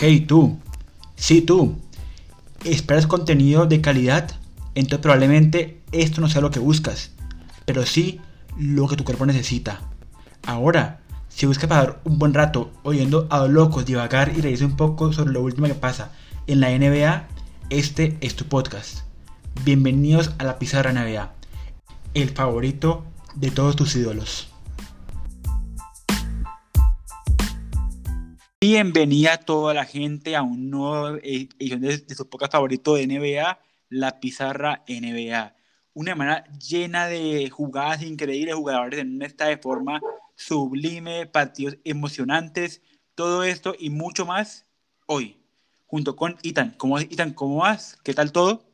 Hey tú, sí tú, ¿esperas contenido de calidad? Entonces probablemente esto no sea lo que buscas, pero sí lo que tu cuerpo necesita. Ahora, si buscas pasar un buen rato oyendo a los locos divagar y reírse un poco sobre lo último que pasa en la NBA, este es tu podcast. Bienvenidos a la Pizarra NBA, el favorito de todos tus ídolos. Bienvenida a toda la gente a un nuevo edición de, su podcast favorito de NBA, La Pizarra NBA. Una semana llena de jugadas increíbles, jugadores en un de forma sublime, partidos emocionantes, todo esto y mucho más hoy, junto con Itan. ¿Cómo, Itan, ¿cómo vas? ¿Qué tal todo?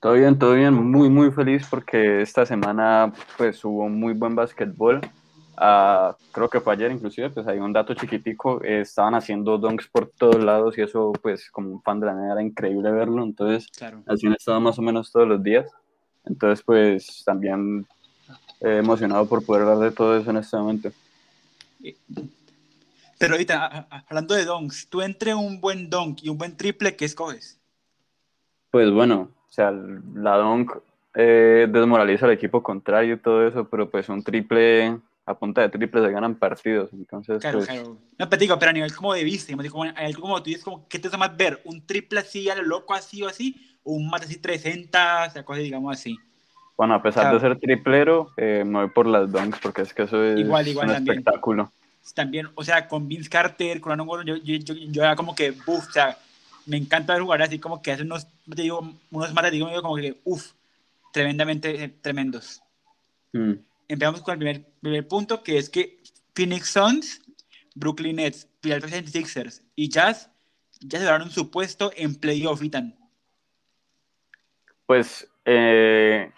Todo bien, todo bien, muy muy feliz porque esta semana pues hubo muy buen básquetbol Ah, creo que fue ayer inclusive, pues hay un dato chiquitico, eh, estaban haciendo donks por todos lados y eso pues como un fan de la NBA era increíble verlo, entonces claro. así han estado más o menos todos los días, entonces pues también eh, emocionado por poder hablar de todo eso en este momento. Pero ahorita, hablando de donks, tú entre un buen donk y un buen triple, ¿qué escoges? Pues bueno, o sea, la donk eh, desmoraliza al equipo contrario y todo eso, pero pues un triple a punta de triple se ganan partidos. Entonces, claro, pues... claro. No, pero digo, pero a nivel como de vista, como, como tú dices, como, ¿qué te hace más ver? ¿Un triple así a lo loco, así o así? ¿O un mate así 360, o sea, cosas digamos así? Bueno, a pesar de ser triplero, eh, me voy por las dunks porque es que eso es igual, igual, un también. espectáculo. También, o sea, con Vince Carter, con Aaron Gordon, yo, yo, yo, yo, era como que, uff, o sea, me encanta ver jugar así como que hace unos, te digo, unos mates, digo, como que, uff, tremendamente eh, tremendos. Mm empezamos con el primer, punto, que es que Phoenix Suns, Brooklyn Nets, Philadelphia 76ers y Jazz ya se dieron su puesto en playoff, Itan. Pues eh,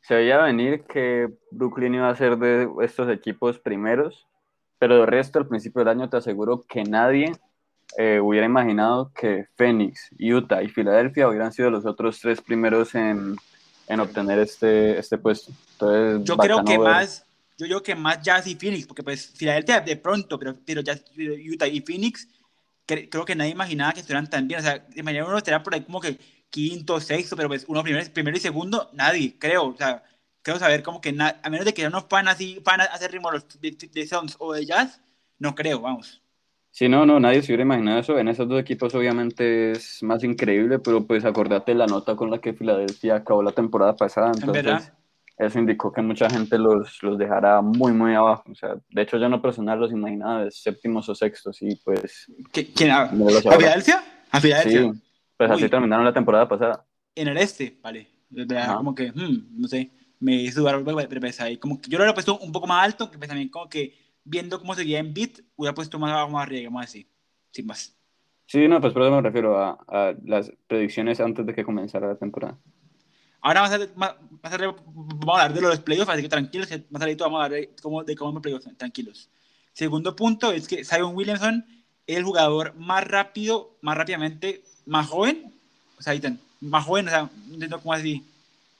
se veía venir que Brooklyn iba a ser de estos equipos primeros, pero el resto al principio del año te aseguro que nadie eh, hubiera imaginado que Phoenix, Utah y Filadelfia hubieran sido los otros tres primeros en, en obtener este, este puesto. Entonces, yo creo que más, yo creo que más Jazz y Phoenix, porque pues Filadelfia de pronto, pero, pero Jazz, Utah y Phoenix, creo que nadie imaginaba que estuvieran tan bien. O sea, imaginaba uno estaría por ahí como que quinto, sexto, pero pues uno primero, primero y segundo, nadie, creo. O sea, creo saber como que a menos de que ya no van así, van a hacer ritmo los de, de Suns o de Jazz, no creo, vamos. Sí, no, no, nadie se hubiera imaginado eso. En esos dos equipos obviamente es más increíble, pero pues acordate la nota con la que Filadelfia acabó la temporada pasada. Entonces, eso indicó que mucha gente los, los dejará muy, muy abajo. O sea, de hecho yo no personal los imaginaba de séptimos o sextos y pues... ¿Quién? ¿A, Filadelfia? ¿A Filadelfia? Sí, pues así terminaron la temporada pasada. En el este, vale. Como que, hmm, no sé, me hizo dudar, pero pues ahí como que yo lo había puesto un poco más alto, que pues también como que viendo cómo seguía en beat, hubiera puesto más, más arriba, vamos a decir, sin más. Sí, no, pues por eso me refiero a, a, las predicciones antes de que comenzara la temporada. Ahora vamos a, más, más vamos a hablar de los playoffs, así que tranquilos, más adelante vamos a hablar de cómo, de cómo playoffs, tranquilos. Segundo punto es que Simon Williamson es el jugador más rápido, más rápidamente, más joven, o sea, más joven, o sea, no entiendo cómo así.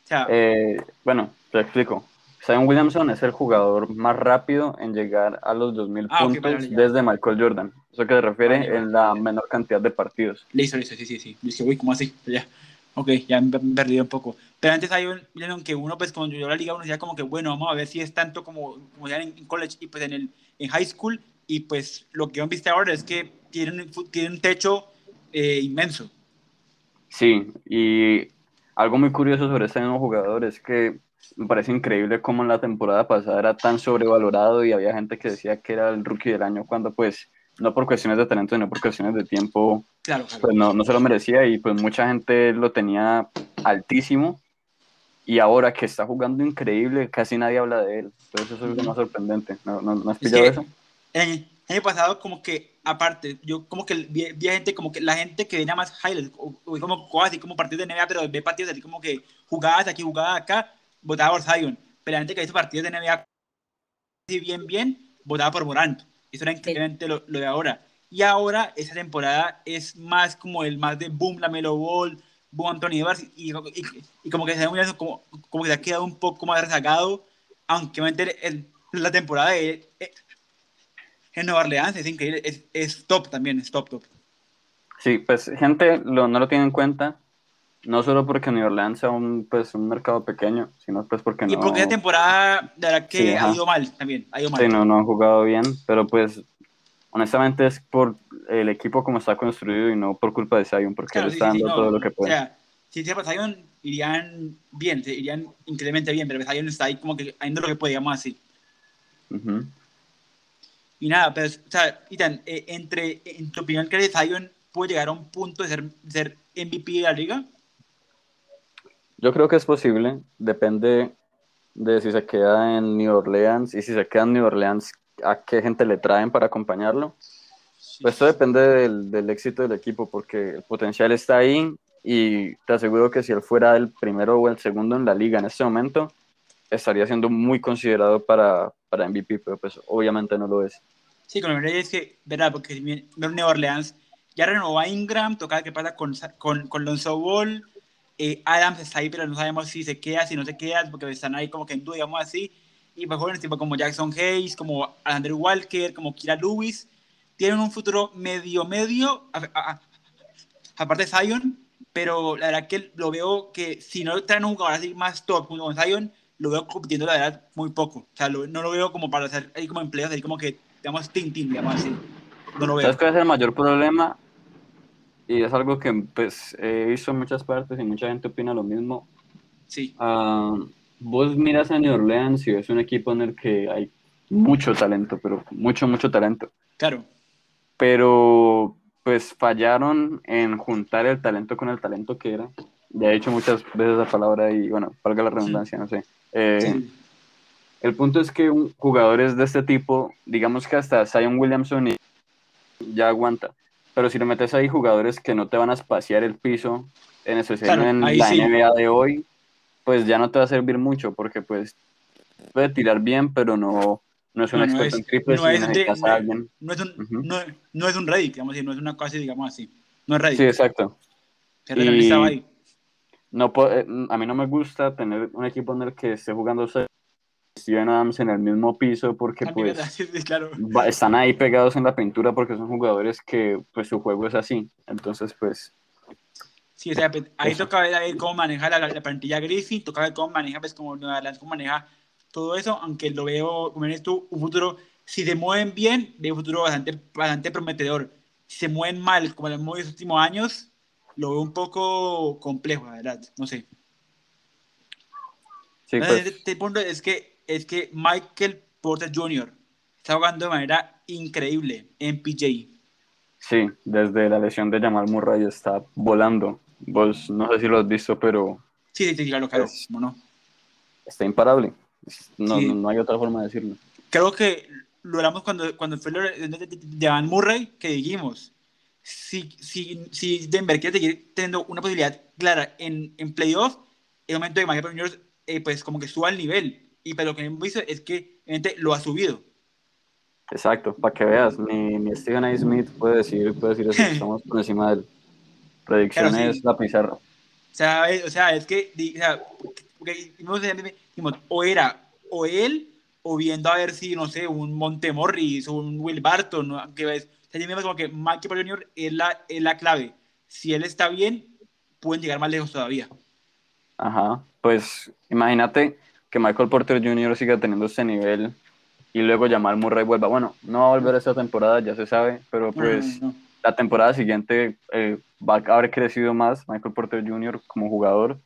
O sea, eh, bueno, te explico. Zion Williamson es el jugador más rápido en llegar a los 2.000 ah, puntos desde Michael Jordan. Eso que se refiere en la menor cantidad de partidos. Listo, listo, sí, sí, sí. Listo, uy, ¿cómo así? Ya. Ok, ya me he perdido un poco. Pero antes hay un que uno, pues cuando yo la liga, uno decía como que, bueno, vamos a ver si es tanto como, como ya en, college y pues en, el, en high school. Y pues lo que han visto ahora es que tienen, tienen un techo eh, inmenso. Sí, y algo muy curioso sobre este nuevo jugador es que me parece increíble cómo en la temporada pasada era tan sobrevalorado y había gente que decía que era el rookie del año cuando pues no por cuestiones de talento, sino por cuestiones de tiempo, pues no, no se lo merecía y pues mucha gente lo tenía altísimo y ahora que está jugando increíble, casi nadie habla de él. Entonces eso es lo más sorprendente. ¿No, no, has pillado eso? El año pasado como que, aparte, yo como que vi, gente, como que la gente que venía más highlights, o, como así como partidos de NBA, pero ve partidos así como que jugadas aquí, jugadas acá, votaba por Zion. Pero la gente que hizo partidos de NBA bien, bien, votaba por Morant. Eso era increíblemente lo, lo, de ahora. Y ahora, esa temporada es más como el más de boom, la Melo Ball, boom, Anthony Edwards, y, y, como que se ha, como, como que se ha quedado un poco más rezagado, aunque el, la temporada de, en Nueva Orleans es increíble, es, es top también, es top, top. Sí, pues gente lo, no lo tiene en cuenta, no solo porque New Orleans sea un, pues, un mercado pequeño, sino pues porque y no... porque esa temporada, de verdad que Sí, ha ido mal también, ha ido mal. Sí, no, no han jugado bien, pero pues honestamente es por el equipo como está construido y no por culpa de Zion, porque Claro, él está sí, sí, dando no. todo lo que O puede. sea, si se Zion, irían bien, se- irían increíblemente bien, pero Zion está ahí como que haciendo lo que podíamos así. Ujú. Y nada, pero, o sea, Ethan, eh, entre, en tu opinión, ¿crees que Zion puede llegar a un punto de ser, ser MVP de la liga? Yo creo que es posible, depende de si se queda en New Orleans y si se queda en New Orleans, a qué gente le traen para acompañarlo. Pues esto depende del, del éxito del equipo, porque el potencial está ahí y te aseguro que si él fuera el primero o el segundo en la liga en este momento, estaría siendo muy considerado para, para MVP, pero pues obviamente no lo es. Sí, con el Reyes es que, verdad, porque Nueva Orleans ya renovó a Ingram, toca qué pasa con, con, con Lonzo Ball, eh, Adams está ahí, pero no sabemos si se queda, si no se queda, porque están ahí como que en duda, digamos así, y pues jóvenes tipo como Jackson Hayes, como Andrew Walker, como Kira Lewis, tienen un futuro medio, medio, aparte de Zion, pero la verdad que lo veo que si no traen un jugador así más top como Zion, lo veo compitiendo la verdad muy poco. O sea, lo- no lo veo como para hacer ahí como empleos, ahí como que, digamos, tin, tin, digamos así. No lo veo. ¿Sabes cuál es el mayor problema? Y es algo que pues, he visto en muchas partes y mucha gente opina lo mismo. Sí, Ah, vos miras a New Orleans y es un equipo en el que hay mucho talento, pero mucho, mucho talento. claro. Pero pues fallaron en juntar el talento con el talento que era. Ya he dicho muchas veces la palabra y bueno, valga la redundancia, no sé. Eh, Sí, El punto es que jugadores de este tipo, digamos que hasta Zion Williamson y- ya aguanta. Pero si le metes ahí jugadores que no te van a espaciar el piso, en especial Claro, en la sí. NBA de hoy, pues ya no te va a servir mucho porque pues puede tirar bien, pero no, no es un No, no experto es- en triples no y es de- necesitas no- a alguien. no es un, Ujú. no, no es un Reddick, digamos así, no es una cosa digamos así. No es Reddick. Sí, exacto. Ahí. No eh, a mí no me gusta tener un equipo en el que esté jugando Steven Adams en el mismo piso porque También, pues claro. va- están ahí pegados en la pintura porque son jugadores que pues su juego es así. Entonces pues Sí, o sea, pues, ahí Eso. toca ver, a ver cómo maneja la, la plantilla Griffin, toca ver cómo maneja, pues, Orleans, cómo maneja todo eso, aunque lo veo, como dices tú, un futuro, si se mueven bien, veo un futuro bastante, bastante prometedor. Si se mueven mal, como lo hemos visto en los últimos años, lo veo un poco complejo, la verdad, no sé. sí, pues, este punto es que, es que Michael Porter Jr. está jugando de manera increíble en PJ. sí, desde la lesión de Jamal Murray está volando. Vos no sé si lo has visto, pero Sí, sí, claro, claro, Es- ¿cómo no? está imparable. No, Sí. no, no hay otra forma de decirlo. creo que lo hablamos cuando, cuando fue de, Van Murray, que dijimos, si, si, si Denver quiere seguir teniendo una posibilidad clara en, en playoff, es momento de Michael Juniors, eh, pues como que suba al nivel. Y pero lo que hemos visto es que obviamente lo ha subido. Exacto, para que veas, ni, ni Stephen A. Smith puede decir, puede decir eso, estamos por encima de él. Predicciones, sí. la pizarra. O sea, es, o sea, es que, o sea, dijimos, o era o él, o viendo a ver si, no sé, un Montemorris o un Will Barton, ¿no? que ves, o sea, yo mismo como que Michael Porter Jr. es la, es la clave. Si él está bien, pueden llegar más lejos todavía. Ajá, pues imagínate que Michael Porter Jr. siga teniendo este nivel y luego Jamal Murray vuelva. Bueno, no va a volver esta temporada, ya se sabe, pero No, no, no, pues la temporada siguiente eh, va a haber crecido más Michael Porter Jr. como jugador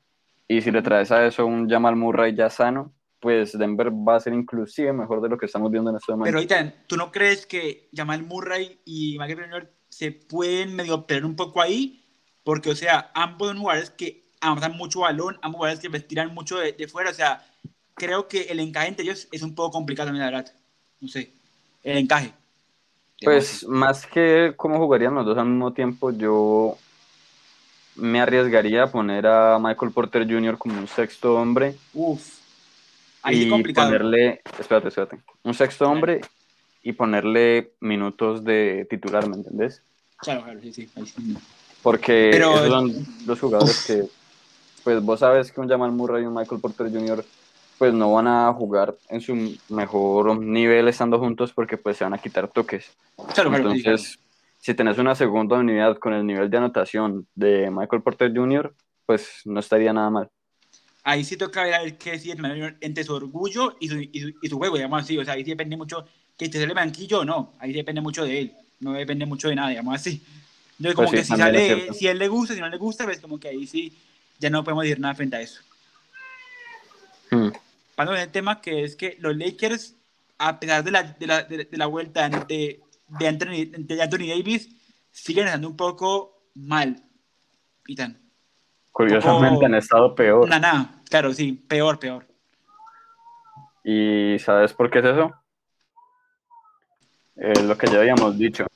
y si le traes a eso un Jamal Murray ya sano, pues Denver va a ser inclusive mejor de lo que estamos viendo en este momento. Pero ahorita, ¿tú no crees que Jamal Murray y Michael Porter Jr. se pueden medio pelear un poco ahí? Porque, o sea, ambos son jugadores que avanzan mucho balón, ambos jugadores que pues, tiran mucho de, de fuera, o sea, creo que el encaje entre ellos es un poco complicado también, la verdad. No sé, el encaje. Pues más que cómo jugarían los dos al mismo tiempo, yo me arriesgaría a poner a Michael Porter Jr. como un sexto hombre Uf, ahí y complicado. ponerle, espérate, espérate, un sexto hombre y ponerle minutos de titular, ¿me entendés? Claro, claro, sí, sí. ahí sí. Porque Pero- esos son los jugadores que, pues vos sabes que un Jamal Murray y un Michael Porter Jr. pues no van a jugar en su mejor nivel estando juntos porque pues se van a quitar toques. Claro, claro, sí, Entonces, si tenés una segunda unidad con el nivel de anotación de Michael Porter Jr., pues no estaría nada mal. Ahí sí toca ver qué si entre su orgullo y su, y su, juego, digamos así. O sea, ahí sí depende mucho que te sale banquillo o no. Ahí depende mucho de él. No depende mucho de nada, digamos así. Entonces, como pues que si sale, si a él le gusta, si no le gusta, pues como que ahí sí ya no podemos decir nada frente a eso. Hmm. Pasando el tema que es que los Lakers, a pesar de la, de la, de, la vuelta de, de, Anthony, de Anthony Davis, siguen estando un poco mal. Pitan. Curiosamente han estado peor. Nada, claro, sí, peor, peor. ¿Y sabes por qué es eso? Eh, lo que ya habíamos dicho.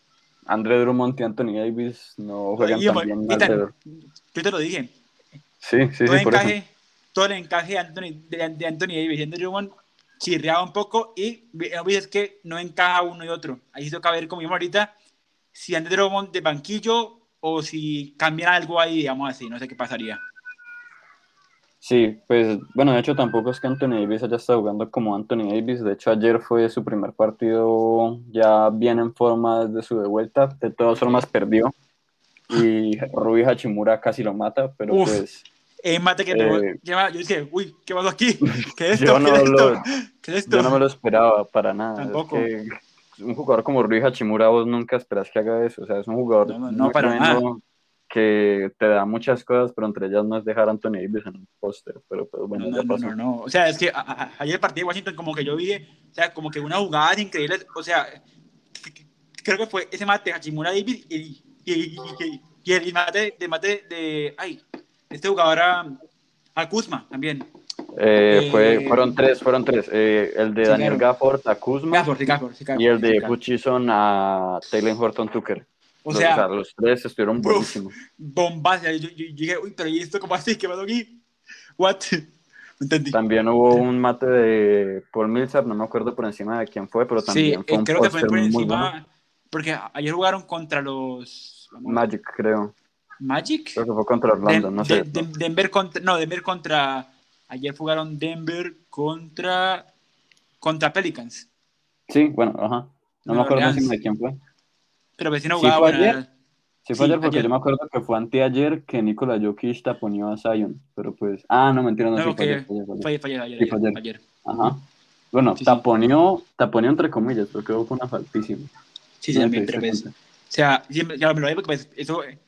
André Drummond y Anthony Davis no juegan tan bien. Yo te lo dije. Sí, sí, todo sí. Por encaje, Todo el encaje de Anthony, de, Anthony Davis. Y Andrew Drummond chirreaba un poco y es que no encaja uno y otro. Ahí toca ver, como vimos ahorita, si Andrew Drummond de banquillo o si cambian algo ahí, digamos así, no sé qué pasaría. Sí, pues bueno, de hecho tampoco es que Anthony Davis haya estado jugando como Anthony Davis, de hecho ayer fue su primer partido ya bien en forma desde su de vuelta, de todas formas perdió. Y Rui Hachimura casi lo mata, pero pues... Eh, mate que eh, yo dije, uy, ¿qué pasó aquí? ¿Qué es esto? Yo no, ¿Qué es esto? ¿Qué es esto? Yo no me lo esperaba para nada. Tampoco. Es que un jugador como Rui Hachimura vos nunca esperas que haga eso, o sea, es un jugador... No, no para nada que te da muchas cosas, pero entre ellas no es dejar a Anthony Davis en un póster, pero, bueno, no, no, no, no, o sea, es que ayer el partido de Washington como que yo vi, o sea, como que una jugada increíble, o sea, creo que fue ese mate Hachimura Davis y, y, y, el mate de, mate de, ay, este jugador a, a Kuzma también. Eh, fue, eh, fueron tres, fueron tres. Eh, el de Daniel Gafford a Kuzma Gafford, Gafford, y el de Hutchison a Taylor Horton Tucker. O sea, los tres estuvieron buenísimos. Bombas. Yo, yo, dije, uy, pero ¿y esto cómo así? ¿Qué pasó aquí? ¿What? Entendí. También hubo un mate de Paul Millsap, no me acuerdo por encima de quién fue, pero también sí, fue un creo que fue por encima, porque ayer jugaron contra los... Magic, creo. ¿Magic? Creo que fue contra Orlando, no sé. Denver contra... No, Denver contra... Ayer jugaron Denver contra... Contra Pelicans. Sí, bueno, ajá. No me acuerdo encima de quién fue. Pero vecino pues jugaba. Sí, fue ayer. Sí, fue ayer porque yo me acuerdo que fue anteayer que Nikola Jokic taponió a Zion. Pero pues. Ah, no, mentira, no, no sí, fue ayer. Fue, fue, ayer, sí, fue ayer. ayer. Ajá. Bueno, sí, taponió, taponió entre comillas, porque hubo una faltísima. Sí, sí, también, pero pues. O sea, ya me lo digo porque pues, eso eh,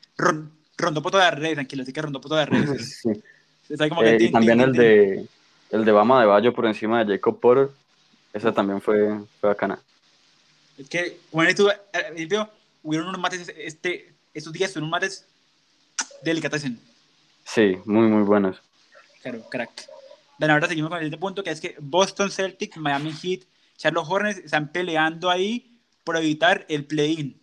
todas las redes, tranquilo, así que todas las redes. sí. Como que eh, y también el de el de Bama de Bayo por encima de Jacob Porter, esa también fue, fue bacana. Es que, bueno, estuvo, al principio hubieron unos mates, este, estos días unos mates delicatessen. Sí, muy, muy buenos. Claro, crack. Bueno, ahora seguimos con este punto, que es que Boston Celtics, Miami Heat, Charlotte Hornets están peleando ahí por evitar el play-in.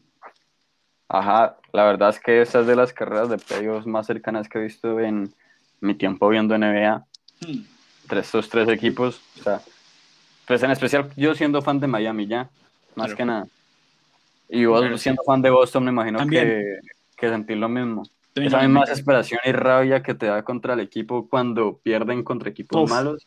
Ajá, la verdad es que esa es de las carreras de playoffs más cercanas que he visto en mi tiempo viendo NBA. Hmm. Entre estos tres equipos, o sea, pues en especial yo siendo fan de Miami ya, más que nada. Y vos siendo fan de Boston, me imagino que, que sentís lo mismo. Esa misma desesperación y rabia que te da contra el equipo cuando pierden contra equipos malos.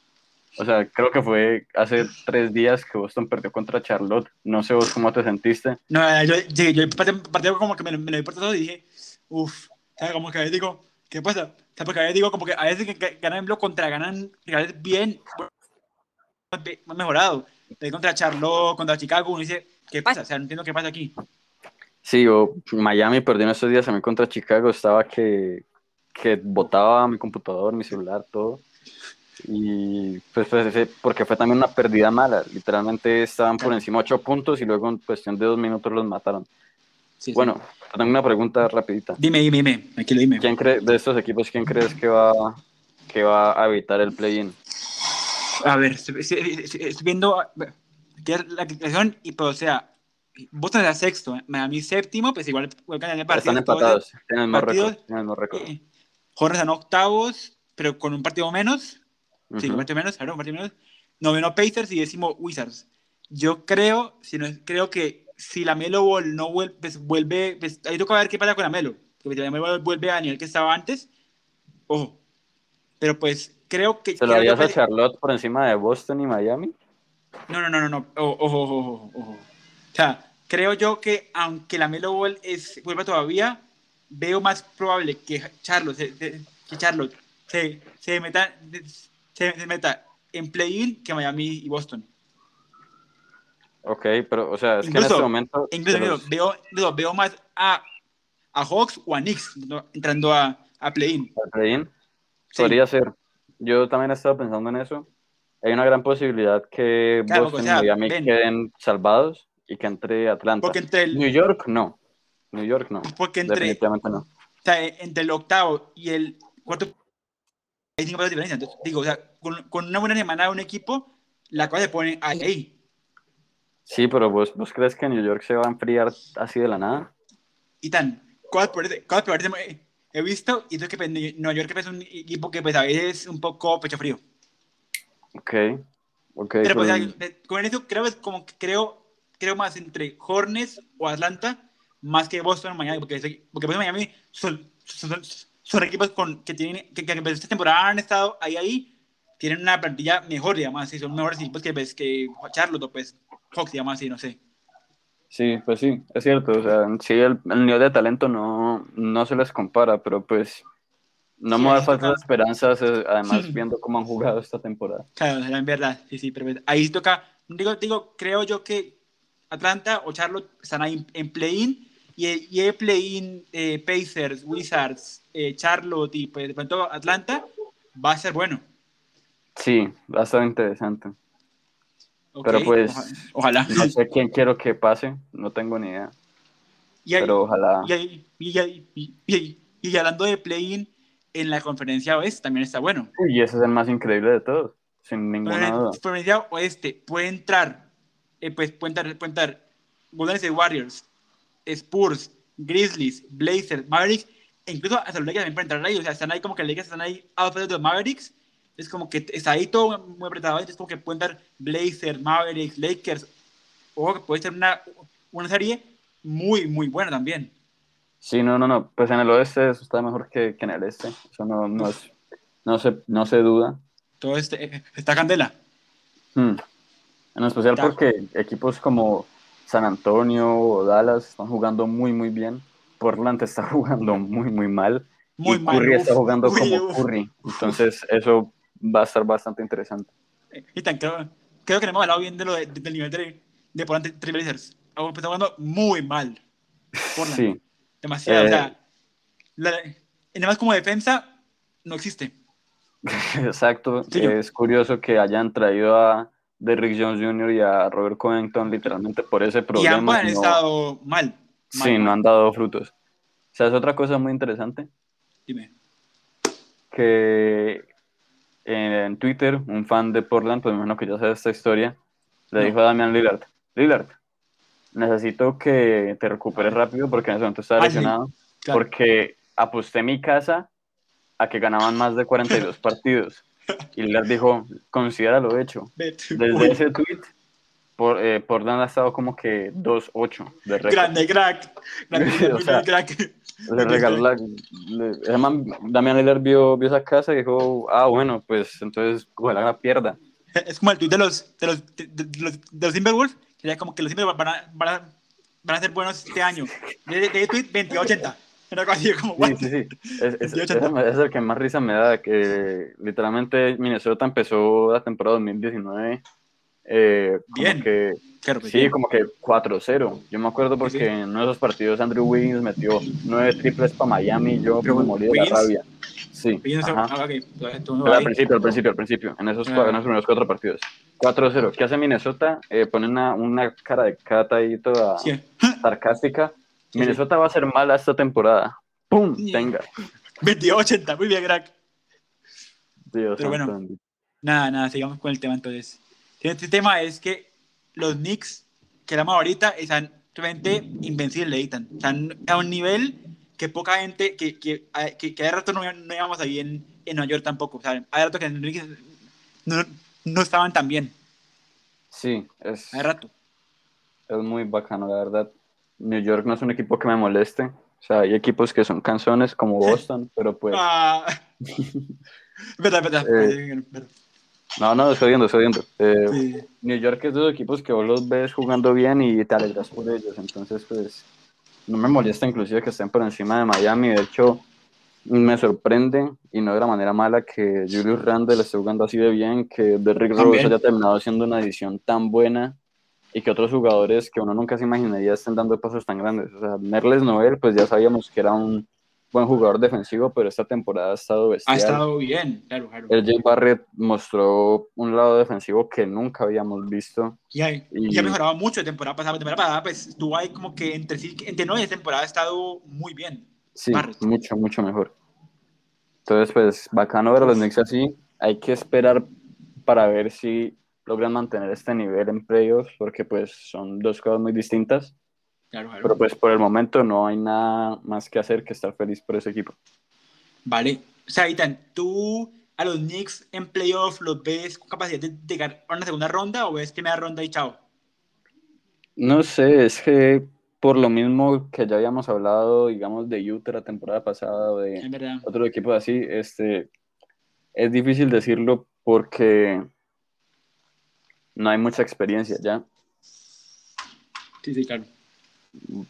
O sea, creo que fue hace tres días que Boston perdió contra Charlotte. No sé vos cómo te sentiste. No, yo llegué, yo partido como que me, me lo vi por todo y dije, uff, como que a veces digo, ¿qué pasa? O sea, porque a veces digo, como que a veces que ganan en contra ganan bien, más mejorado contra Charlotte, contra Chicago, uno dice, ¿qué pasa? O sea, no entiendo qué pasa aquí. Sí, o Miami perdió en estos días a mí contra Chicago, estaba que, que botaba mi computador, mi celular, todo. Y pues, pues porque fue también una pérdida mala, literalmente estaban por encima ocho puntos y luego en cuestión de dos minutos los mataron. bueno, tengo una pregunta rapidita. Dime, dime, dime, aquí lo dime. ¿Quién cree, de estos equipos, quién crees que va, que va a evitar el play-in? A ver, estoy, viendo la clasificación y, pues, o sea, Boston es sexto, Miami séptimo, pues igual en el partido. Están empatados, tienen el mismo récord. Eh, Jorge están octavos, pero con un partido menos. Sí, un partido menos, claro, partido menos. Noveno Pacers y décimo Wizards. Yo creo, si no, creo que si la Melo Ball no vuelve, pues vuelve, pues, ahí toca ver qué pasa con la Melo. Porque la Melo vuelve a nivel que estaba antes, ojo. Pero pues creo que... ¿Se lo harías a Charlotte por encima de Boston y Miami? No, no, no, no, no. Ojo, ojo, ojo, ojo. O sea, creo yo que aunque la Melo Ball es vuelva todavía, veo más probable que Charlotte, que Charlotte se, se meta, se, meta en play-in que Miami y Boston. Ok, pero, o sea, es Incluso- que en este momento. Incluso de los- veo, veo, veo más a, a Hawks o a Knicks entrando a, a play-in. al play-in, Sí. podría ser. Yo también he estado pensando en eso. Hay una gran posibilidad que Claro, Boston o sea, y Miami ven. queden salvados y que entre Atlanta. Porque entre el, New York, no. New York, no. porque entre, Definitivamente no. o sea, entre el octavo y el cuarto de diferencia. Entonces, digo, o sea, con, con una buena semana de un equipo, la cosa se pone ahí. Sí, pero ¿vos, ¿vos crees que New York se va a enfriar así de la nada? Y tan, cosas por ese- cosas he- he visto, y eso que pues, Nueva York es un equipo que pues, a veces es un poco pecho frío. Ok. Ok. Pero pues, pues, o sea, con eso creo, es como que creo, creo más entre Hornets o Atlanta más que Boston o Miami, porque, porque Boston y Miami son, son, son equipos con, que tienen que, que, pues, esta temporada han estado ahí ahí, tienen una plantilla mejor, digamos así, son mejores equipos que, pues, que Charlotte pues Hawks, digamos así, no sé. Sí, pues sí, es cierto. O sea, sí, el, el nivel de talento no, no se les compara, pero pues no Sí, me da falta toca. esperanzas, eh, además viendo cómo han jugado esta temporada. Claro, en verdad, sí, sí, pero pues, ahí toca, digo, digo, creo yo que Atlanta o Charlotte están ahí en play-in y, el- y play-in eh, Pacers, Wizards, eh, Charlotte y pues de pronto Atlanta va a ser bueno. Sí, va a estar interesante. Pero, pues, Oja- ojalá. No sé quién quiero que pase, no tengo ni idea, y, ahí- pero ojalá. y, ahí- y, ahí- y, y- hablando de play-in en la conferencia oeste también está bueno. Y ese es el más increíble de todos, sin Pero ninguna en duda. la conferencia oeste puede entrar, eh, pues puede entrar, puede entrar Golden State Warriors, Spurs, Grizzlies, Blazers, Mavericks, e incluso hasta los Lakers también pueden entrar ahí. O sea, están ahí como que los Lakers están ahí a de los Mavericks. Es como que está ahí todo muy apretado. Es como que pueden entrar Blazers, Mavericks, Lakers. O que puede ser una, una serie muy, muy buena también. Sí, no, no, no, pues en el oeste eso está mejor que, que en el este, eso no, no, es, no, se, no se duda. Todo este, está candela. Hmm. En especial Está- porque equipos como San Antonio o Dallas están jugando muy, muy bien. Portland está jugando muy, muy mal. Muy y mal. Curry está jugando uy, como uf. Curry. Entonces, eso va a estar bastante interesante. Y tan, creo, creo que no hemos hablado bien de lo de- del nivel de, de Portland Trail Blazers. Ah, Está jugando muy mal. Portland. Sí, Demasiado. Eh, o sea, la- y además como defensa no existe. exacto. Sí, Es curioso que hayan traído a Derrick Jones Jr. y a Robert Covington literalmente por ese y problema. ambos han y no- estado mal. mal, Sí, mal. no han dado frutos. O sea, es otra cosa muy interesante Dime. que en Twitter un fan de Portland, pues me imagino que ya sabe esta historia, le No. dijo a Damian Lillard, Lillard, necesito que te recuperes rápido porque en ese momento estaba lesionado, Claro. porque aposté mi casa a que ganaban más de 42 partidos. Y Lillard dijo, considéralo hecho. Ve- Desde ese tweet, por, eh, Portland ha estado como que 2-8 de récord. grande crack. Grande, O sea, crack. Le regaló la, le- man, Damian Lillard vio, vio esa casa y dijo, ah, bueno, pues entonces ojalá la pierda. Es como el tweet de los, de los, de, de los, de los Timberwolves, que ya como que los Timberwolves van a, van a, van a ser buenos este año. De, de, de tweet 28-80. Era así como, Sí, sí, sí. Es, es- 28. ese me- es el que más risa me da, que literalmente Minnesota empezó la temporada 2019 eh, como Bien. que, Claro, sí, bien. como que 4-0. Yo me acuerdo porque Sí, en uno de esos partidos Andrew Wiggins metió nueve triples para Miami y yo Pero me morí de la Wiggins- rabia. Sí, ajá. ah, ok, tú no al principio, al principio, al principio, en esos, Ah. en esos primeros cuatro partidos. 4-0. ¿Qué hace Minnesota? Eh, pone una, una cara de cata ahí toda Sí. sarcástica. Minnesota va a ser mala esta temporada. ¡Pum! Sí. Tenga. 28-80, muy bien, crack. Dios Pero bueno. Nada, nada, sigamos con el tema entonces. Este tema es que los Knicks, que éramos ahorita, están realmente invencibles, están, están a un nivel que poca gente, que, que, que, que hace rato no, no íbamos ahí en, en Nueva York tampoco, o sea, hace rato que los Knicks no, no estaban tan bien, Sí, es, hace rato. es muy bacano, la verdad. New York no es un equipo que me moleste. O sea, hay equipos que son canzones como Boston, pero pues Ah. verdad, verdad. Eh. verdad. No, no, estoy viendo, estoy viendo. Eh, New York es de los equipos que vos los ves jugando bien y te alegras por ellos. Entonces, pues, no me molesta inclusive que estén por encima de Miami. De hecho, me sorprende, y no de la manera mala, que Julius Randle esté jugando así de bien, que Derrick Rose haya terminado siendo una edición tan buena y que otros jugadores que uno nunca se imaginaría estén dando pasos tan grandes. O sea, Nerles Noel, pues ya sabíamos que era un buen jugador defensivo, pero esta temporada ha estado bestial. Ha estado bien, claro, claro. El Jay Barrett mostró un lado defensivo que nunca habíamos visto. Y, ha mejorado mucho de temporada pasada. temporada pasada, pues, estuvo ahí como que entre entre no y temporada ha estado muy bien. Sí, mucho, mucho mejor. Entonces, pues, bacano ver a los Knicks así. Hay que esperar para ver si logran mantener este nivel en playoffs, porque pues son dos cosas muy distintas. Pero pues por el momento no hay nada más que hacer que estar feliz por ese equipo. Vale. O sea, Itan, ¿tú a los Knicks en playoffs los ves con capacidad de llegar a una segunda ronda o ves primera ronda y chao? No sé, es que por lo mismo que ya habíamos hablado, digamos, de Utah la temporada pasada o de otro equipo así, este, es difícil decirlo porque no hay mucha experiencia ya. Sí, sí, claro.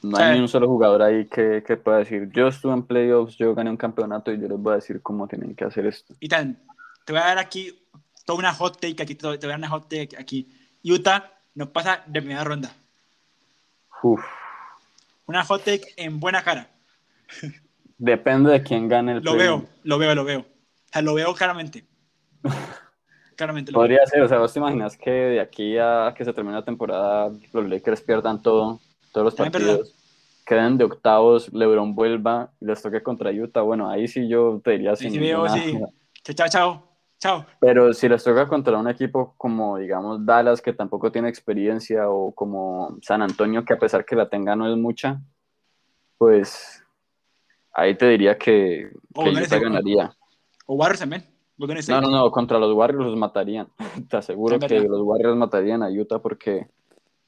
No hay ni un solo jugador ahí que, que, pueda decir, yo estuve en playoffs, yo gané un campeonato y yo les voy a decir cómo tienen que hacer esto. Y tal, te voy a dar aquí toda una hot take, aquí te voy a dar una hot take aquí. Utah no pasa de primera ronda. Uf. Una hot take en buena cara. Depende de quién gane el Lo veo, lo veo, lo veo. O sea, lo veo claramente. Claramente lo Podría ser, o sea, vos te imaginas que de aquí a que se termine la temporada los Lakers pierdan todo todos los partidos, queden de octavos, LeBron vuelva y les toque contra Utah, bueno, ahí sí yo te diría sí, sí, veo, sí. Chao, chao, chao. Pero si les toca contra un equipo como, digamos, Dallas, que tampoco tiene experiencia, o como San Antonio, que a pesar que la tenga no es mucha, pues ahí te diría que, que Utah ganaría. O Warriors también. No, no, no, contra los Warriors los matarían. Te aseguro que los Warriors matarían a Utah porque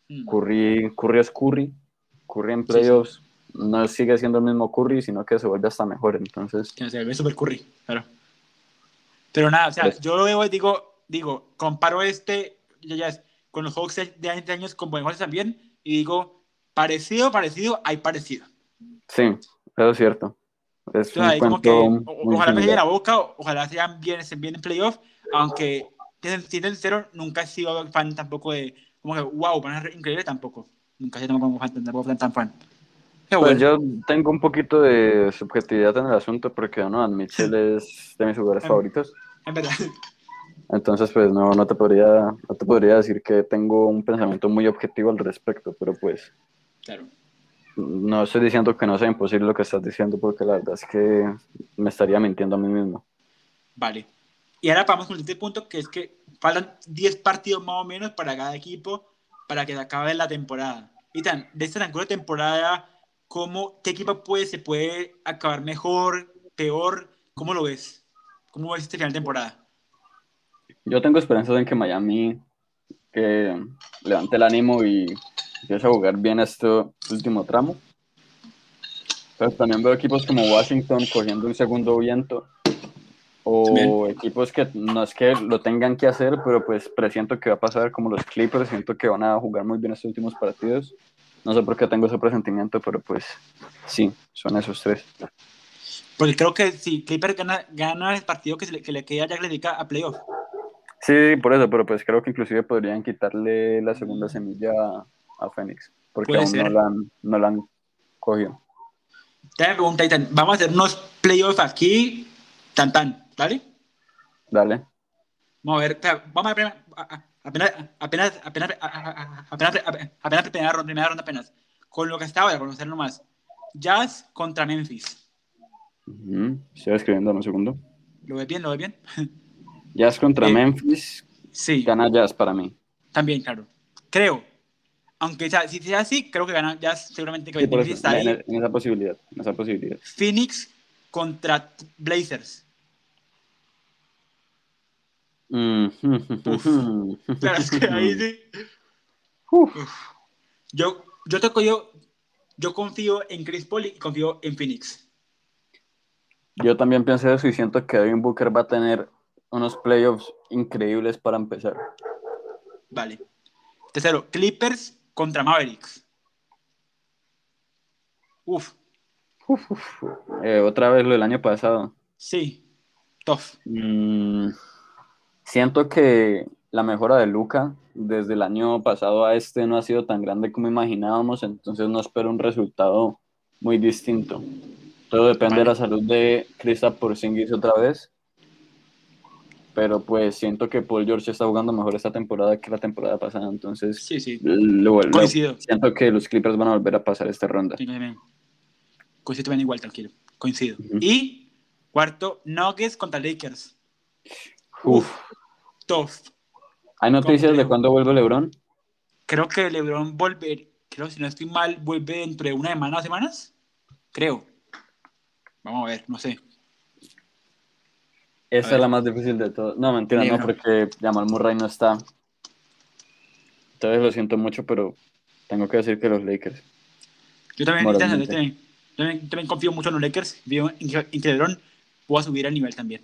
Mm. Curry, Curry es Curry. Curry en playoffs no sigue siendo el mismo Curry, sino que se vuelve hasta mejor. Entonces. se vuelve super Curry, claro. Pero nada, o sea, pues yo lo veo y digo, digo, comparo este, ya, con los Hawks de 20 años con Buenos también, y digo, parecido, parecido, hay parecido. Sí, eso es cierto. Es como que, ojalá me la boca, ojalá sean bien, estén bien en playoff, aunque, siendo sincero, nunca he sido fan tampoco de, como que, wow, van a ser increíble tampoco. Nunca se como fan, tampoco tan fan. Pues yo tengo un poquito de subjetividad en el asunto porque Donovan Mitchell es de mis jugadores favoritos. En verdad. Entonces, pues no, no, te podría, no te podría decir que tengo un pensamiento muy objetivo al respecto, pero pues. Claro. No estoy diciendo que no sea imposible lo que estás diciendo, porque la verdad es que me estaría mintiendo a mí mismo. Vale. Y ahora vamos con el siguiente punto, que es que faltan 10 partidos más o menos para cada equipo para que se acabe la temporada. Y tan, de esta de temporada, ¿cómo, ¿qué equipo puede, se puede acabar mejor, peor? ¿Cómo lo ves? ¿Cómo ves este final de temporada? Yo tengo esperanzas en que Miami que levante el ánimo y empiece a jugar bien este último tramo. Pero también veo equipos como Washington cogiendo un segundo viento o equipos que no es que lo tengan que hacer, pero pues presiento que va a pasar como los Clippers, siento que van a jugar muy bien estos últimos partidos. No sé por qué tengo ese presentimiento, pero pues sí, son esos tres. Porque creo que si Clippers gana, gana el partido que, le, que le queda ya dedica a playoff. Sí, por eso, pero pues creo que inclusive podrían quitarle la segunda semilla a Phoenix, porque aún no la, han, no la han cogido. Te pregunta, vamos a hacer unos playoffs aquí, tan tan. ¿Dale? Dale. Vamos a ver, vamos a ver apenas, apenas, apenas, apenas, apenas, primera ronda, primera ronda apenas. Con lo que está ahora, conocer nomás. Jazz contra Memphis. Estoy escribiendo un segundo. ¿Lo ves bien? ¿Lo ves bien? Jazz contra Memphis. Sí. Gana Jazz para mí. También, claro. Creo. Aunque sea, si sea así, creo que gana Jazz seguramente que Memphis está ahí. En, esa posibilidad, en esa posibilidad. Phoenix contra Blazers. Pero es que ahí sí. Yo, yo, toco, yo, yo confío en Chris Paul y confío en Phoenix. Yo también pensé eso y siento que Devin Booker va a tener unos playoffs increíbles para empezar. Vale. Tercero, Clippers contra Mavericks. Uf. Uf, uf. Eh, otra vez lo del año pasado. Sí. Tough. Mm, siento que la mejora de Luca desde el año pasado a este no ha sido tan grande como imaginábamos, entonces no espero un resultado muy distinto. Todo depende de la salud de Krista Porzingis otra vez. Pero pues siento que Paul George está jugando mejor esta temporada que la temporada pasada, entonces Sí, sí. lo- lo- Coincido. siento que los Clippers van a volver a pasar esta ronda. Sí, también. Coincido también igual, tranquilo. Coincido. Y cuarto, Nuggets contra Lakers. Uf. Tough. ¿Hay noticias de cuándo vuelve LeBron? Creo que LeBron volver, creo si no estoy mal, vuelve dentro de una semana o semanas. Creo. Vamos a ver, no sé. Esa ver. es la más difícil de todo. No, mentira, no, porque Jamal Murray no está. Entonces lo siento mucho, pero tengo que decir que los Lakers. Yo también, yo también, también- también confío mucho en los Lakers. Confío en que, LeBron pueda subir el nivel también.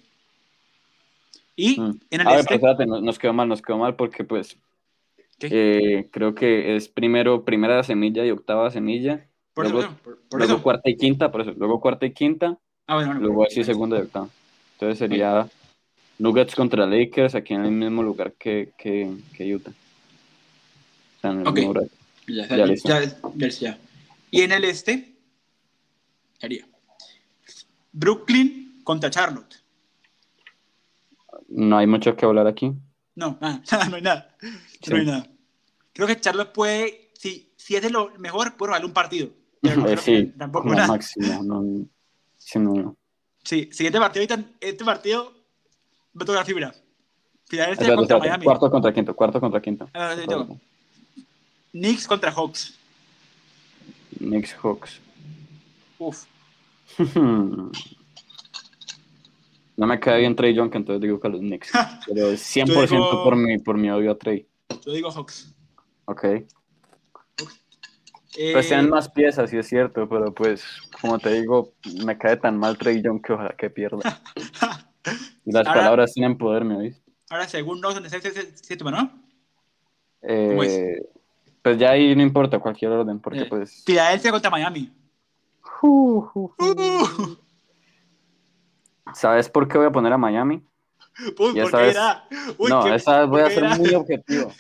Y Mm. en el A ver, este, espérate, no- nos quedó mal, nos quedó mal porque pues eh, creo que es primero primera semilla y octava semilla, por, eso, luego- por, por luego eso. cuarta y quinta, por eso, luego cuarta y quinta, Ah, bueno, bueno, luego así segunda y octava. Entonces sería Nuggets contra Lakers aquí en el mismo lugar que, que, que Utah. O sea, en el Ok. mismo lugar. Ya, Ya ya, listo. ya, ya. Y en el este, sería Brooklyn contra Charlotte. No hay mucho que hablar aquí. No, nada, no hay nada. Sí. No hay nada. Creo que Charlotte puede, si, si es de lo mejor, puede robarle un partido. Pero no Eh, sí, tampoco nada. máximo. No, sí, no, no. Sí, siguiente partido, este partido me toca la fibra. Filadelfia contra espérate, Miami. Cuarto contra quinto, cuarto contra quinto. Ah, sí, tengo. Knicks contra Hawks. Knicks Hawks. Uf. No me cae bien Trey Young, entonces digo que los Knicks. Pero es 100% digo- por, mi, por mi odio a Trey. Yo digo Hawks. Ok. Eh, Pues tienen más piezas, sí es cierto, pero pues, como te digo, me cae tan mal Trey Young que ojalá que pierda. Y las Ahora- palabras tienen poder, ¿me oís? Ahora, según se se toma, ¿no? Eh, ¿Cómo es? Pues ya ahí no importa cualquier orden, porque Eh, pues... Filadelfia contra Miami. Uh, uh, uh. Uh, ¿Sabes por qué voy a poner a Miami? uy, Ya ¿por sabes-? Uy, no, qué- esa vez voy a ¿por qué ser era? muy objetivo.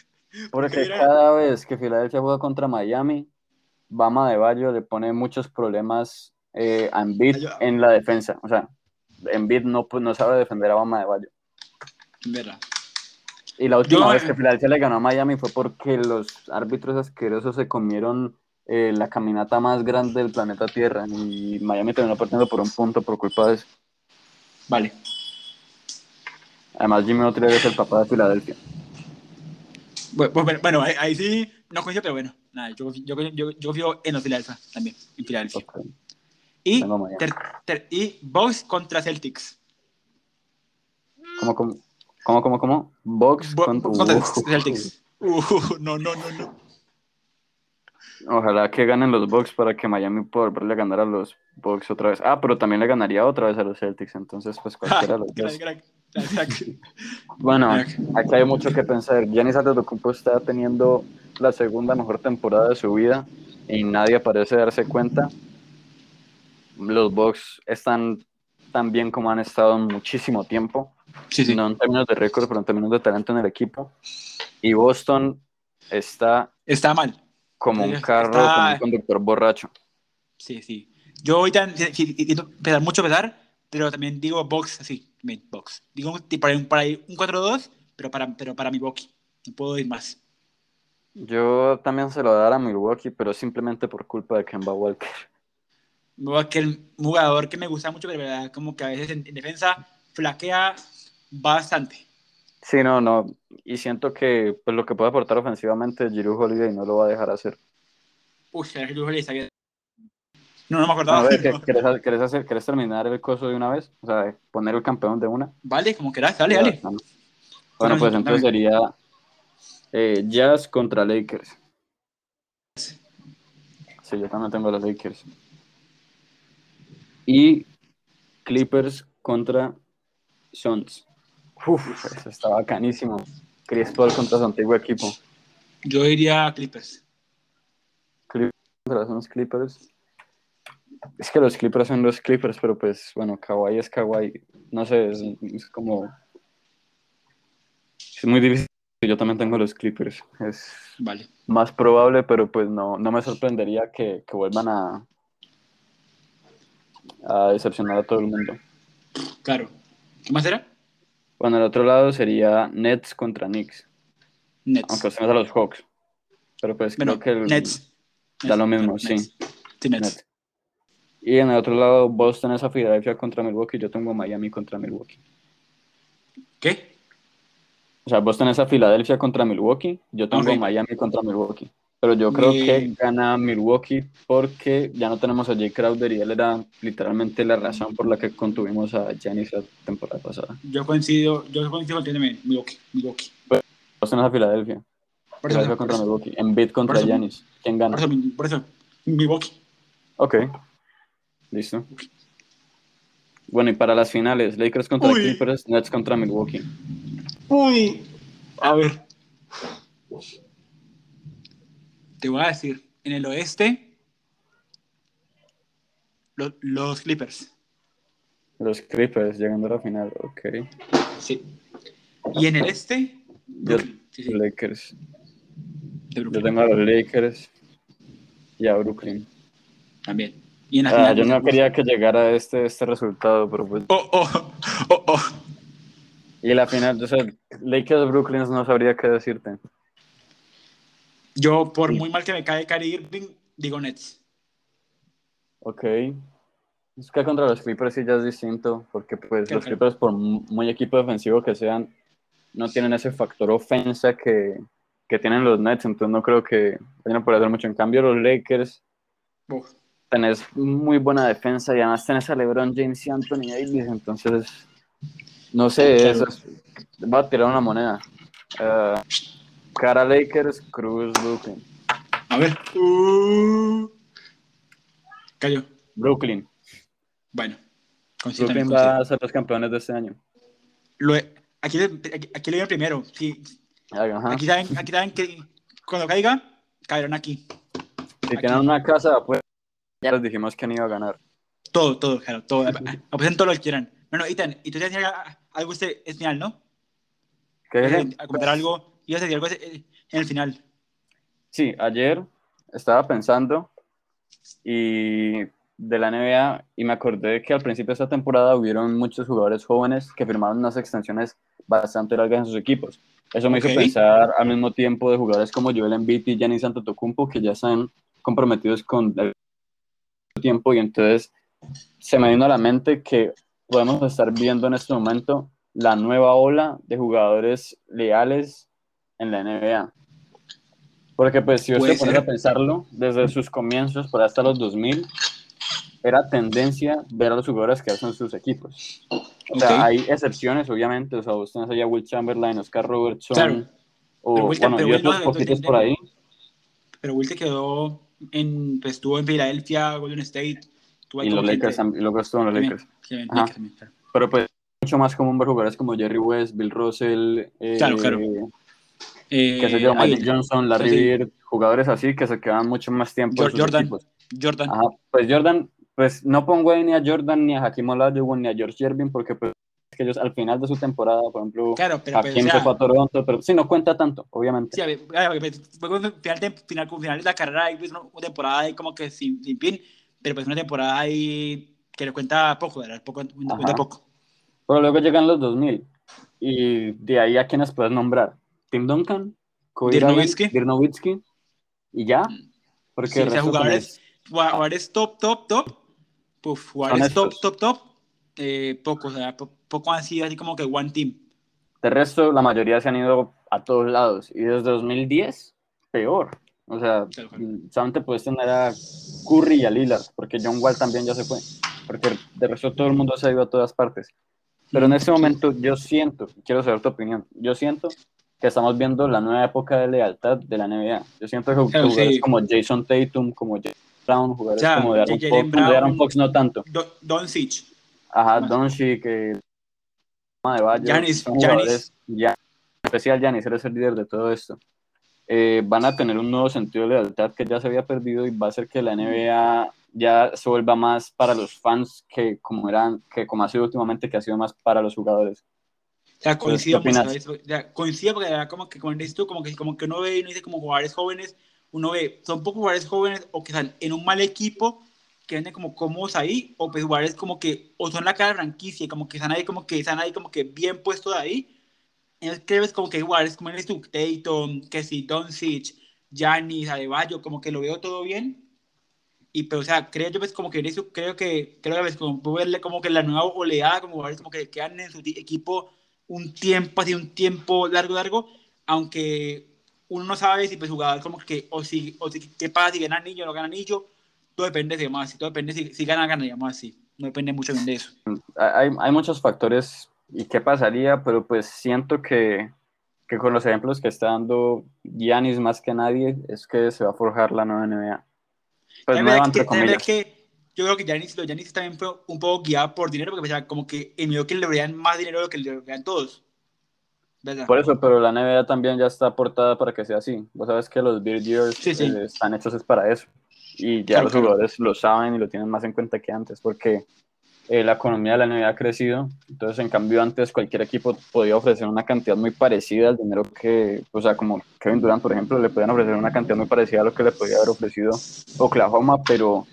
Porque cada vez que Filadelfia juega contra Miami, Bama de Bayo le pone muchos problemas eh, a Embiid en la defensa. O sea, Embiid no, pues, no sabe defender a Bama de Bayo. Verdad. Y la última Yo- vez que Filadelfia le ganó a Miami fue porque los árbitros asquerosos se comieron eh, la caminata más grande del planeta Tierra y Miami terminó perdiendo por un punto por culpa de eso. Vale. Además, Jimmy Butler es el papá de Filadelfia. Bueno, ahí, ahí sí no coincido, pero bueno. Nada, yo, yo, yo, yo confío en los Filadelfia también. En Filadelfia. Ok. Y, ter- ter- y Bucks contra Celtics. ¿Cómo, cómo, cómo, cómo, cómo? Box Bo- contra... contra. Celtics. Uh, no, no, no, no. Ojalá que ganen los Bucks para que Miami pueda volverle a ganar a los Bucks otra vez. Ah, pero también le ganaría otra vez a los Celtics, entonces pues cualquiera de los dos. Bueno, aquí hay mucho que pensar. Giannis Antetokounmpo está teniendo la segunda mejor temporada de su vida y nadie parece darse cuenta. Los Bucks están tan bien como han estado en muchísimo tiempo, Sí, sí. no en términos de récord, pero en términos de talento en el equipo. Y Boston está Está mal. Como un Está- carro con un conductor borracho. Sí, sí. Yo ahorita intento pesar mucho pesar, pero también digo box así, box. Digo para, un- para un 4-2, pero para, pero para. No puedo ir más. Yo también se lo voy a Milwaukee, pero simplemente por culpa de Kemba Walker. Aquel jugador que me gusta mucho, pero verdad, como que a veces en, en defensa flaquea bastante. Sí, no, no. Y siento que pues, lo que puede aportar ofensivamente Giroud Holiday no lo va a dejar hacer. Uy, el Julio le está bien. No, no me A acordaba. ver, ¿qué- no. ¿querés, querés hacer, ¿querés terminar el coso de una vez? O sea, poner el campeón de una. Vale, como quieras, dale, dale. no. Bueno, pues entonces sería eh, Jazz contra Lakers. Sí, yo también tengo a los Lakers. Y Clippers contra Suns. Uf, eso está bacanísimo. Chris Paul contra su antiguo equipo. Yo diría Clippers. Clippers contra los Clippers. Es que los Clippers son los Clippers, pero pues bueno, Kawhi es Kawhi. No sé, es, es como. Es muy difícil. Yo también tengo los Clippers. Es Vale. más probable, pero pues no, no me sorprendería que, que vuelvan a, a decepcionar a todo el mundo. Claro. ¿Qué más era? Bueno, el otro lado sería Nets contra Knicks, Nets. aunque tenemos a los Hawks. Pero pues bueno, creo que el- Nets. da lo mismo, Nets. sí. Sí, Nets. Nets. Y en el otro lado, Boston es a Filadelfia contra Milwaukee, yo tengo Miami contra Milwaukee. ¿Qué? O sea, Boston es a Filadelfia contra Milwaukee, yo tengo. Miami contra Milwaukee. Pero yo creo que gana Milwaukee porque ya no tenemos a Jay Crowder y él era literalmente la razón por la que contuvimos a Giannis la temporada pasada. Yo coincido, yo coincido con Milwaukee. Milwaukee. Es a Filadelfia. Por eso, Filadelfia por contra eso, Milwaukee. Embiid contra eso- Giannis. ¿Quién gana? por eso, por eso, Milwaukee. Ok. Listo. Bueno, y para las finales, Lakers contra. Clippers, Nets contra Milwaukee. Uy. A ver. Te voy a decir, en el oeste, lo- los Clippers. Los Clippers llegando a la final, ok. Sí. Y en el este, Yo. Sí, sí, Lakers. Yo tengo a los Lakers y a Brooklyn. también. Y en la Ah, final, yo no pues, quería que llegara este, este resultado, pero pues. Oh, oh, oh, oh. Y la final, o sea, Lakers Brooklyn no sabría qué decirte. Yo, por Sí. muy mal que me cae Kyrie Irving, digo Nets. Ok. Es que contra los Clippers sí ya es distinto, porque pues los. Clippers, por muy equipo defensivo que sean, no tienen ese factor ofensa que, que tienen los Nets, entonces no creo que vayan a poder hacer mucho. En cambio, los Lakers, Uf. tenés muy buena defensa y además tenés a LeBron James y Anthony Davis, entonces, no sé, eso es- voy a tirar una moneda. Eh, cara Lakers, Cruz Brooklyn. A ver. Uh. Cayó. Brooklyn. Bueno. Brooklyn va a ser los campeones de este año. Lo aquí, aquí, aquí lo vieron primero. Sí, Ajá. aquí, saben, aquí saben que cuando caiga, caerán aquí. Si tienen una casa, pues ya les dijimos que no iba a ganar. Todo, todo, claro, todo. Apuesten todo lo que quieran. Bueno, Ethan, y tú te decías algo este es final, ¿no? ¿Qué a comentar algo, ibas a decir algo eh, en el final. Sí, ayer estaba pensando y de la NBA y me acordé que al principio de esta temporada hubieron muchos jugadores jóvenes que firmaron unas extensiones bastante largas en sus equipos. Eso me Ok. hizo pensar al mismo tiempo de jugadores como Joel Embiid y Giannis Antetokounmpo que ya están comprometidos con el tiempo y entonces se me vino a la mente que podemos estar viendo en este momento la nueva ola de jugadores leales en la NBA. Porque pues si usted pone ser. a pensarlo, desde sus comienzos por hasta los 2000, era tendencia ver a los jugadores que hacen sus equipos. O sea, hay excepciones, obviamente. O sea, vos tenés allá a Will Chamberlain, Oscar Robertson, Claro. o Will- bueno, y otros no- poquitos no- por ahí. Pero Will se quedó en, pues estuvo en Filadelfia, Golden State. Y los Lakers, y luego estuvo en los Lakers. sí, en Ajá. Lakers también, claro. Pero pues mucho más común ver jugadores como Jerry West, Bill Russell, eh, Claro, claro. Qué sé Eh, yo, ahí, Magic Johnson, Larry sí. Bird, jugadores así que se quedan mucho más tiempo en Jor- sus Jordan. equipos. Jordan. Ajá, pues Jordan, pues no pongo ahí ni a Jordan, ni a Hakim Olajuwon, ni a George Gervin, porque pues es que ellos al final de su temporada, por ejemplo, Claro, pero pues, Hakim o se sea, fue a Toronto, pero sí, no cuenta tanto, obviamente. Sí, a ver, pues, final, de, final, final de la carrera y pues, una temporada ahí como que sin, sin fin, pero pues una temporada ahí que le cuenta poco, ¿verdad? Poco, cuenta poco. Pero luego llegan los 2000, y de ahí a quienes puedes nombrar, Tim Duncan. Dirk Nowitzki, y ya, porque Sí, o sea, jugadores, jugadores top, top, top, puf, jugadores top, top, top, eh, poco, o sea, po- poco han sido así como que one team. De resto, la mayoría se han ido a todos lados. Y desde 2010, peor. O sea, solamente puedes tener a Curry y a Lillard, porque John Wall también ya se fue. Porque de resto todo el mundo se ha ido a todas partes. Pero en este momento yo siento, quiero saber tu opinión, yo siento que estamos viendo la nueva época de lealtad de la NBA. Yo siento que Claro, jugadores sí. como Jason Tatum, como Jalen Brown, jugadores Ya, como de Aaron Jalen Fox, bueno, de Aaron Brown. Fox no tanto. Do- Doncic, Ajá, Más. Doncic, que son jugadores, ya, especial Giannis, eres el líder de todo esto. Eh, van a tener un nuevo sentido de lealtad que ya se había perdido y va a hacer que la NBA ya se vuelva más para los fans que como eran, que como ha sido últimamente, que ha sido más para los jugadores. Sea, coincido, pues, coincido porque como que como dices tú, como que, como que uno ve y uno dice como jugadores jóvenes, uno ve, son pocos jugadores jóvenes o que están en un mal equipo que venden como cómodos ahí, o pues jugadores como que, o son la cara de franquicia, como que están ahí, como que están ahí, como que bien puestos de ahí. Entonces crees como que jugadores como eres tú, Tatum, que si Doncic, Giannis, Adebayo, como que lo veo todo bien, y pero o sea creo yo pues como que eso creo que creo que ves como verle como que la nueva oleada como jugadores como que quedan en su equipo un tiempo así un tiempo largo largo aunque uno no sabe si pues jugador como que o si o si qué pasa si gana anillo o no gana anillo todo depende de más todo depende si, si gana gana más así no depende mucho de eso. Hay, hay muchos factores y qué pasaría pero pues siento que que con los ejemplos que está dando Giannis más que nadie es que se va a forjar la nueva NBA pues que, yo creo que Giannis, los Giannis también fue un poco guiado por dinero, porque pensaba como que en medio que le veían más dinero de lo que le veían todos. ¿verdad? Por eso, pero la NBA también ya está aportada para que sea así. Vos sabes que los Beard Years eh, están hechos es para eso. Y ya los jugadores lo saben y lo tienen más en cuenta que antes, porque eh, la economía de la NBA ha crecido, entonces en cambio antes cualquier equipo podía ofrecer una cantidad muy parecida al dinero que, o sea, como Kevin Durant, por ejemplo, le podían ofrecer una cantidad muy parecida a lo que le podía haber ofrecido Oklahoma, pero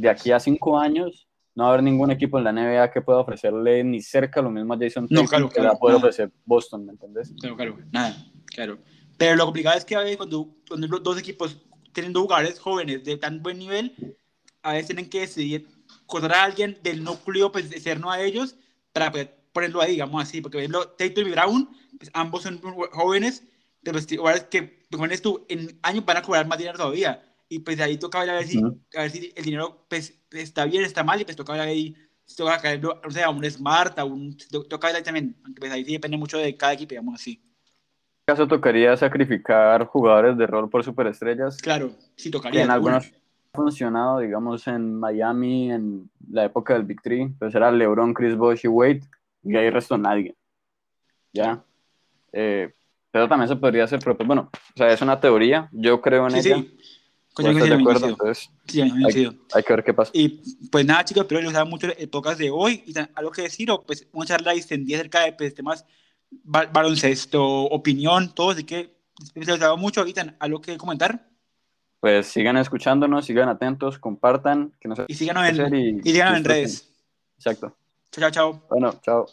de aquí a cinco años no va a haber ningún equipo en la NBA que pueda ofrecerle ni cerca lo mismo a Jason no, claro, que va a ofrecer Boston, ¿me entendés? Claro, claro, nada, claro. Pero lo complicado es que a veces cuando, cuando los dos equipos tienen dos jugadores jóvenes de tan buen nivel, a veces tienen que decidir encontrar a alguien del núcleo pues, cerno a ellos para pues, ponerlo ahí, digamos así, porque por ejemplo, Tatum y Brown, pues, ambos son jóvenes, pero pues, que jóvenes tú en años van a cobrar más dinero todavía, y pues de ahí toca ver a ver si, a ver si el dinero pues, está bien, está mal, y pues toca ver ahí, si toca caer, o sea, un Smart, a un, toca ver ahí también, aunque pues ahí sí depende mucho de cada equipo, digamos así. ¿En caso tocaría sacrificar jugadores de rol por superestrellas? Claro, sí tocaría. En algunos funcionado, digamos, en Miami en la época del Big Three, pues era LeBron, Chris Bosh y Wade, y ahí restó nadie. ¿Ya? Eh, pero también se podría hacer propio. Bueno, o sea, es una teoría, yo creo en ella. Sí. Coño, de acuerdo, entonces sí, hay, hay, que ver qué pasa. Y pues nada, chicos, espero que les mucho el podcast de hoy. Y algo que decir, o pues una charla distendida acerca de pues, temas baloncesto, opinión, todo. Así que les ha mucho. Ahorita, ¿algo que comentar? pues sigan escuchándonos, sigan atentos, compartan. Que y síganos en, y, en redes. Exacto. Chao, chao, chao. Bueno, chao.